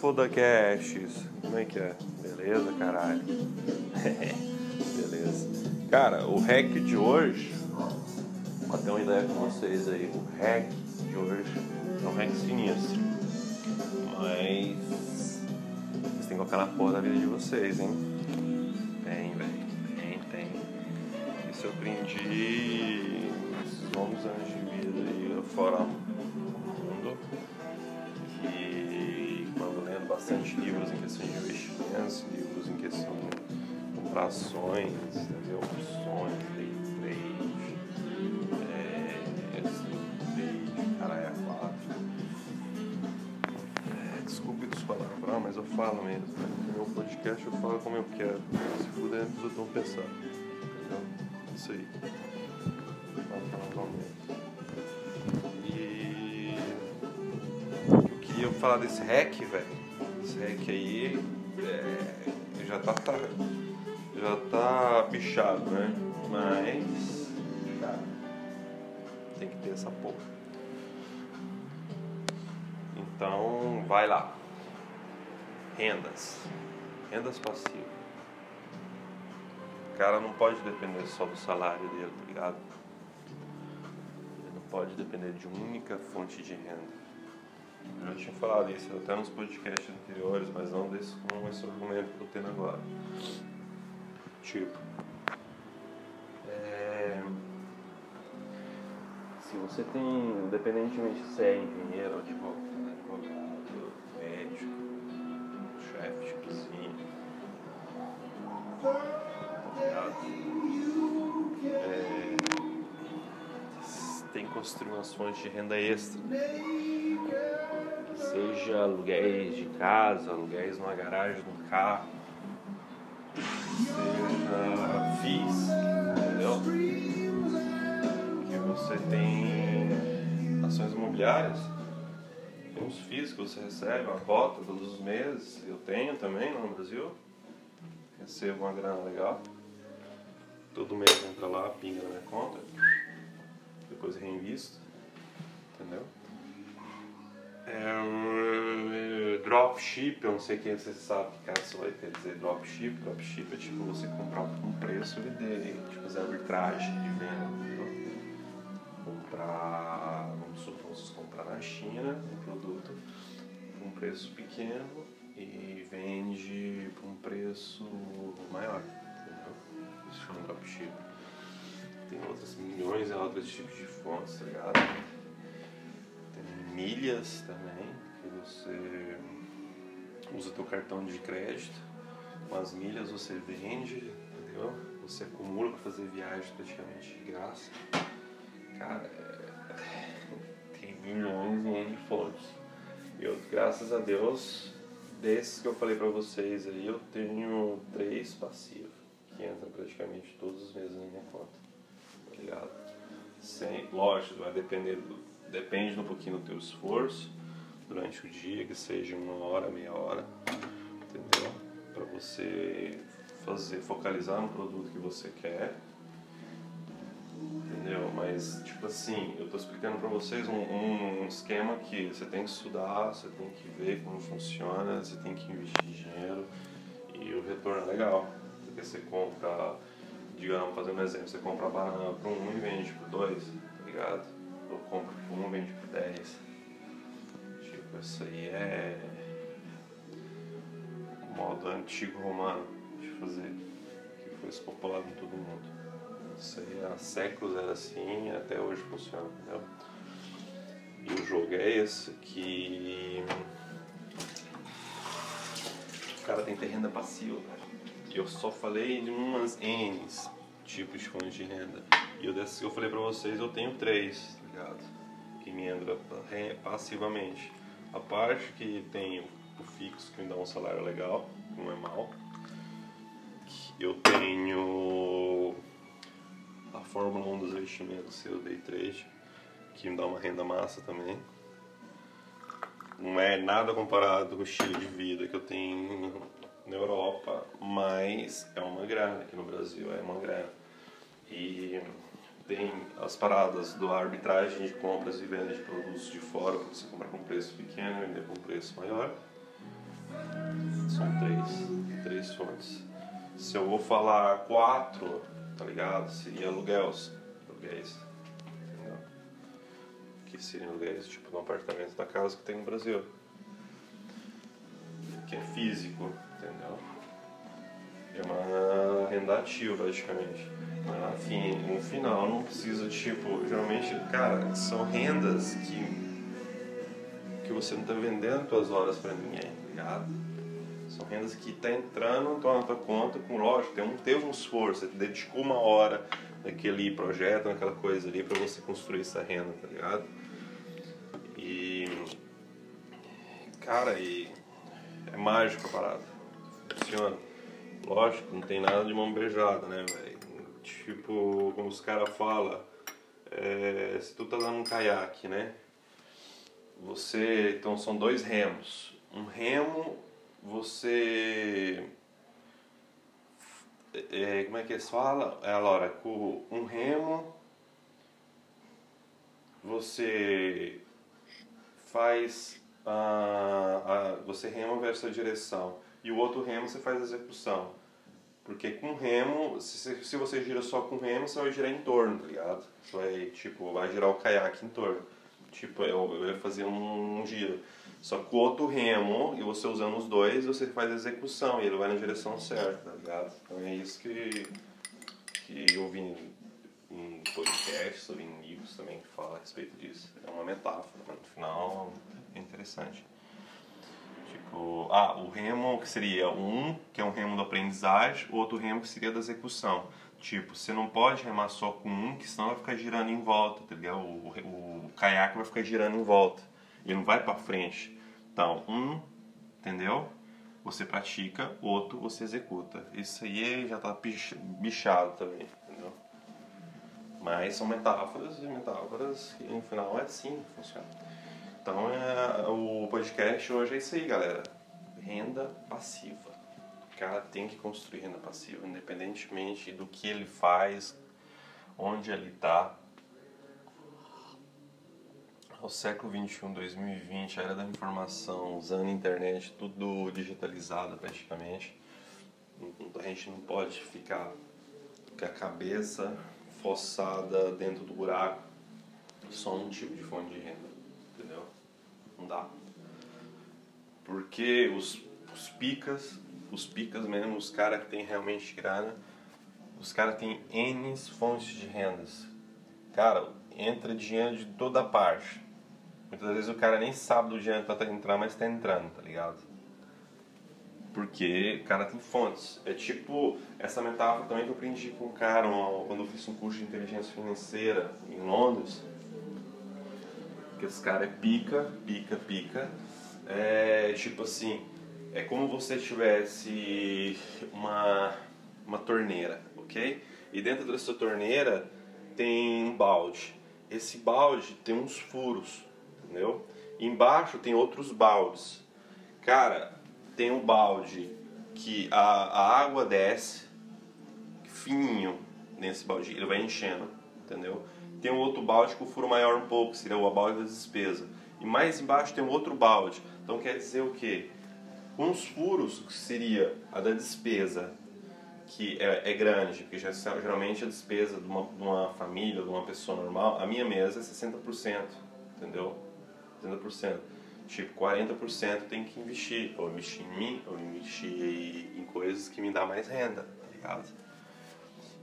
Fodacasts! Como é que é? Beleza, caralho? Beleza. Cara, o hack de hoje, pra ter uma ideia com vocês aí, o hack de hoje é um hack sinistro. Mas vocês têm que colocar na porra da vida de vocês, hein? Tem, velho. Tem, tem. Isso eu aprendi nesses longos anos de vida aí fora bastante livros em questão de investimentos, livros em questão de comprar ações? Opções, day trade, é, trade, caralho, é quatro. É, desculpe dos palavrão, mas eu falo mesmo. Né? No meu podcast eu falo como eu quero. Se fuder, eu tô pensando. Entendeu? Isso aí. Falo palavrão mesmo. E eu queria falar desse hack, velho. Esse hack aí é, já tá, tá- já tá bichado, né? Mas tem que ter essa porra. Então vai lá. Rendas. Rendas passivas. O cara não pode depender só do salário dele, tá ligado? Ele não pode depender de uma única fonte de renda. Eu já tinha falado isso até nos podcasts anteriores, mas não desse com esse argumento que eu tô tendo agora. Tipo, é, se você tem, independentemente se é engenheiro, advogado, médico, chefe de cozinha, é, tem que construir de renda extra. Seja aluguéis de casa, aluguéis numa garagem, num carro, seja FIIs, entendeu? Que você tem ações imobiliárias, tem uns FIIs que você recebe, uma cota todos os meses, eu tenho também lá no Brasil, recebo uma grana legal, todo mês entra lá, pinga na minha conta, depois reinvisto, entendeu? É, dropship, eu não sei quem você sabe que cara vai quer dizer dropship. Dropship é tipo você comprar por um preço e vender, tipo fazer arbitragem de venda. entendeu? Comprar, vamos supor, você comprar na China um produto por um preço pequeno e vende por um preço maior. Entendeu? Isso chama dropship. Tem outras milhões e outros tipos de fontes, tá ligado? Milhas também, que você usa teu cartão de crédito, com as milhas você vende, entendeu? Você acumula para fazer viagens praticamente de graça. Cara, é... tem milhões e N fontes. Eu, graças a Deus, desses que eu falei pra vocês aí, eu tenho três passivos que entram praticamente todos os meses na minha conta. Tá ligado? Sem, lógico, vai depender do, depende um pouquinho do teu esforço durante o dia, que seja uma hora, meia hora, entendeu? Para você fazer, focalizar no produto que você quer, entendeu? Mas, tipo assim, eu tô explicando para vocês um, um, um esquema que você tem que estudar, você tem que ver como funciona, você tem que investir dinheiro e o retorno é legal, porque você compra, digamos, fazendo um exemplo, você compra banana por um e vende por dois, tá ligado? Ou compra por um vende por dez. Tipo, isso aí é o modo antigo romano de fazer, que foi espopulado em todo mundo. Isso aí há séculos era assim até hoje funciona, entendeu? E o jogo é esse, que o cara tem que ter renda passiva, cara. Eu só falei de umas N tipos de de renda. E eu, dessas que eu falei pra vocês, eu tenho três, tá ligado? Que me entra passivamente. A parte que tem o fixo, que me dá um salário legal, não é mal. Eu tenho a Fórmula 1 dos investimentos, seu day trade, que me dá uma renda massa também. Não é nada comparado com o estilo de vida que eu tenho na Europa, mas é uma grana, aqui no Brasil é uma grana. Tem as paradas do arbitragem de compras e vendas de produtos de fora, que você compra com preço pequeno e vender com preço maior. São três, três fontes. Se eu vou falar quatro, tá ligado? Seria aluguéis. Aluguéis. Entendeu? Que seriam aluguéis, tipo, no apartamento da casa que tem no Brasil. Que é físico, entendeu? É uma renda ativa, praticamente. Enfim, no final não precisa, tipo, geralmente, cara, são rendas que que você não está vendendo suas horas para ninguém, tá ligado? São rendas que tá entrando na tua conta com, lógico, tem um, teve um esforço, você dedicou uma hora naquele projeto, naquela coisa ali para você construir essa renda, tá ligado? E. Cara, e. É mágico a parada. Funciona. Lógico, não tem nada de mão beijada, né, velho? Tipo, como os caras falam, é, se tu tá dando um caiaque, né? Você. Então são dois remos. Um remo você. É, como é que eles falam? É, Laura, com um remo você faz a, a, você rema versus a direção e o outro remo você faz a execução porque com remo se, se você gira só com remo você vai girar em torno tá ligado você vai tipo vai girar o caiaque em torno tipo eu, eu ia fazer um, um giro só o outro remo, e você usando os dois, você faz a execução e ele vai na direção certa, tá ligado? Então é isso que, que eu vi em podcasts ou em livros também que fala a respeito disso. É uma metáfora, mas no final é interessante. Tipo, ah, o remo que seria um, que é um remo da aprendizagem, o outro remo que seria da execução. Tipo, você não pode remar só com um, que senão vai ficar girando em volta, tá ligado? O, o, o caiaque vai ficar girando em volta ele não vai para frente. Então, um, entendeu? Você pratica, outro você executa. Isso aí já está bichado também, entendeu? Mas são metáforas e metáforas e no final é assim que funciona. Então, é, o podcast hoje é isso aí, galera. Renda passiva. O cara tem que construir renda passiva, independentemente do que ele faz, onde ele está ao século 21, 2020, a era da informação, usando a internet, tudo digitalizado praticamente. A gente não pode ficar com a cabeça forçada dentro do buraco, só um tipo de fonte de renda, entendeu? Não dá. Porque os, os picas, os picas mesmo, os caras que tem realmente grana, os caras têm N fontes de rendas. Cara, entra dinheiro de toda parte Muitas vezes o cara nem sabe do dinheiro que tá entrar, mas tá entrando, tá ligado? Porque o cara tem fontes. É tipo essa metáfora também que eu aprendi com um cara quando eu fiz um curso de inteligência financeira em Londres. Que esse cara é pica, pica, pica. É tipo assim, é como você tivesse uma, uma torneira, ok? E dentro dessa torneira tem um balde. Esse balde tem uns furos entendeu? Embaixo tem outros baldes. Cara, tem um balde que a, a água desce fininho nesse balde, ele vai enchendo, entendeu? Tem um outro balde com furo maior um pouco, seria o balde da despesa. E mais embaixo tem um outro balde. Então quer dizer o quê? Uns furos, que seria a da despesa, que é, é grande, porque já, geralmente a despesa de uma, de uma família, de uma pessoa normal, a minha mesa é 60%, entendeu? 30%. Tipo, 40% tem que investir. Ou investir em mim, ou investir em coisas que me dá mais renda, tá ligado?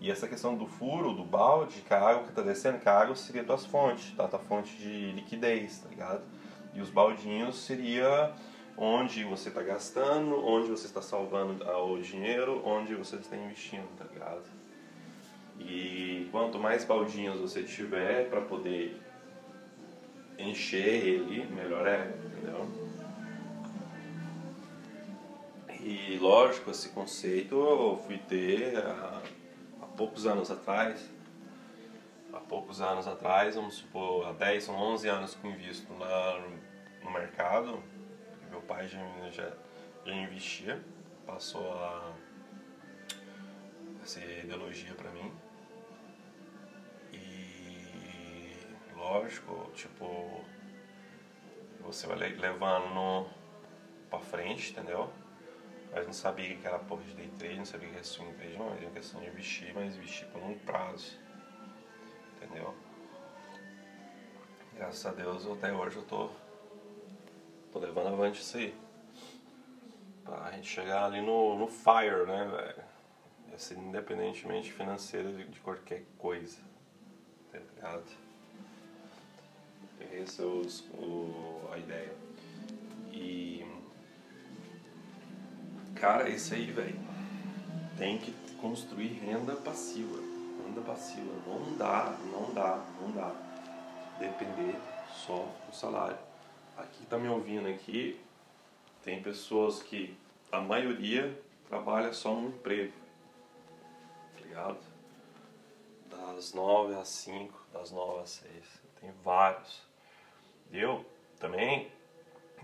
E essa questão do furo, do balde, que a água que está descendo, que a água seria a tua fonte, tá? Tua fonte de liquidez, tá ligado? E os baldinhos seria onde você está gastando, onde você está salvando o dinheiro, onde você está investindo, tá ligado? E quanto mais baldinhos você tiver para poder encher ele, melhor é, entendeu? E lógico, esse conceito eu fui ter há, há poucos anos atrás. Há poucos anos atrás, vamos supor, há 10 ou 11 anos que invisto na, no mercado, meu pai já, já, já investia, passou a, essa ideologia para mim. lógico, tipo, você vai levando pra frente, entendeu? Mas não sabia que era porra de day trade, não sabia que era swing trade, não. Era questão de investir, mas investir por um prazo. Entendeu? Graças a Deus, até hoje eu tô, tô levando avante isso aí. Pra gente chegar ali no, no fire, né, velho? Assim, independentemente financeiro de, de qualquer coisa. Tá ligado? Essa é os, o, a ideia. E. Cara, isso aí, velho. Tem que construir renda passiva. Renda passiva. Não dá, não dá, não dá. Depender só do salário. Aqui tá me ouvindo aqui, tem pessoas que a maioria trabalha só no emprego. Tá ligado? Das nove às cinco, das nove às seis. Tem vários. Eu também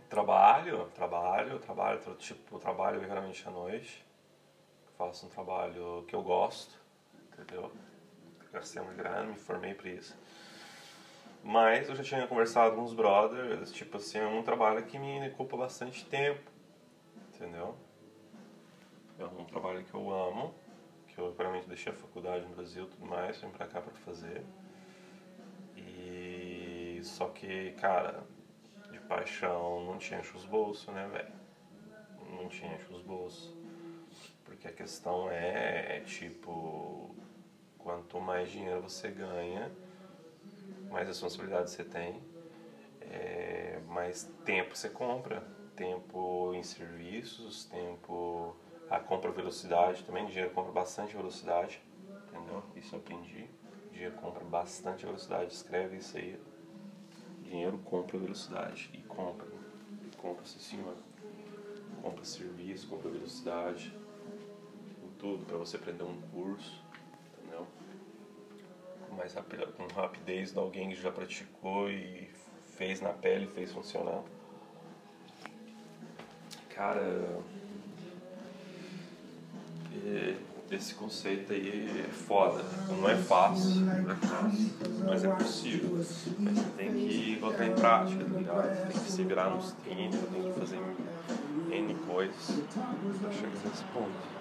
trabalho, trabalho, trabalho, tipo, trabalho geralmente à noite. Faço um trabalho que eu gosto, entendeu? Gastei uma grana, me formei para isso. Mas eu já tinha conversado com os brothers, tipo assim, é um trabalho que me ocupa bastante tempo, entendeu? É um trabalho que eu amo, que eu realmente deixei a faculdade no Brasil e tudo mais, vim pra cá pra fazer. E só que, cara, de paixão não te enche os bolsos, né, velho? Não te enche os bolsos. Porque a questão é, é tipo, quanto mais dinheiro você ganha, mais responsabilidade você tem, é, mais tempo você compra. Tempo em serviços, tempo. A compra velocidade também, dinheiro compra bastante velocidade, entendeu? Isso eu aprendi. Dinheiro compra bastante velocidade, escreve isso aí. Dinheiro compra velocidade. E compra. E compra, sim senhor. Compra serviço, compra velocidade. Em tudo, para você aprender um curso, entendeu? Com mais rapid, com rapidez de alguém que já praticou e fez na pele, fez funcionar. Cara, esse conceito aí é foda. Não é fácil, não é fácil, mas é possível. Mas você tem que botar em prática, tá ligado? Tem que se virar nos 30, tem que fazer N coisas pra chegar nesse ponto.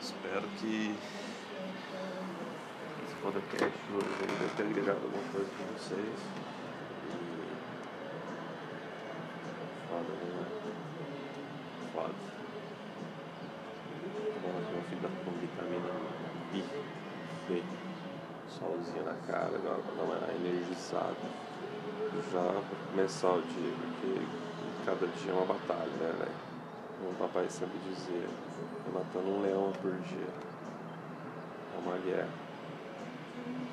Espero que esse podcast hoje deve ter ligado alguma coisa com vocês. E... Foda, né? Foda. Tomando aqui um filho com vitamina B. B. Solzinho na cara, dar uma energizada. Já pra começar o dia, porque cada dia é uma batalha, né, velho? Como o papai sempre dizia, é matando um leão por dia. É uma guerra.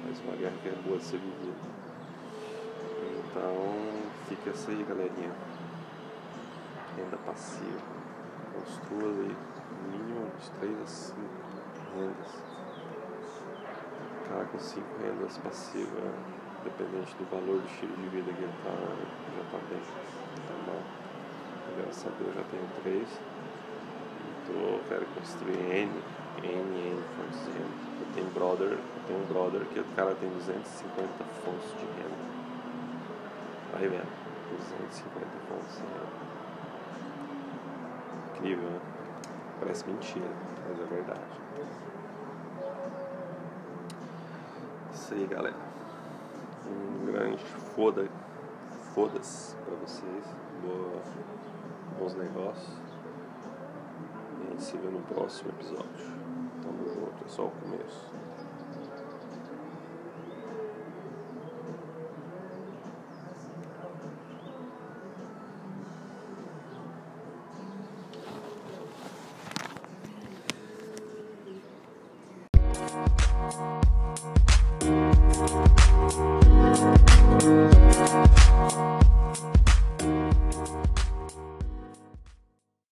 Mas uma guerra que é boa de ser vivida. Então, fica essa aí, galerinha. Renda passiva. Construa aí mínimo de 3 a 5 rendas. Cara com 5 rendas passivas, dependente do valor do estilo de vida que ele tá, já tá bem. Tá bom. Graças a Deus já tenho 3. Então quero construir N, N, N fontes de renda. Eu tenho brother, eu tenho um brother que o cara tem 250 fontes de renda. Vai vendo, 250 fontes de renda. Incrível, né? Parece mentira, mas é verdade. Isso aí, galera. Um grande foda, foda-se pra vocês. Boa, bons negócios. E a gente se vê no próximo episódio. Tamo junto, é só o começo.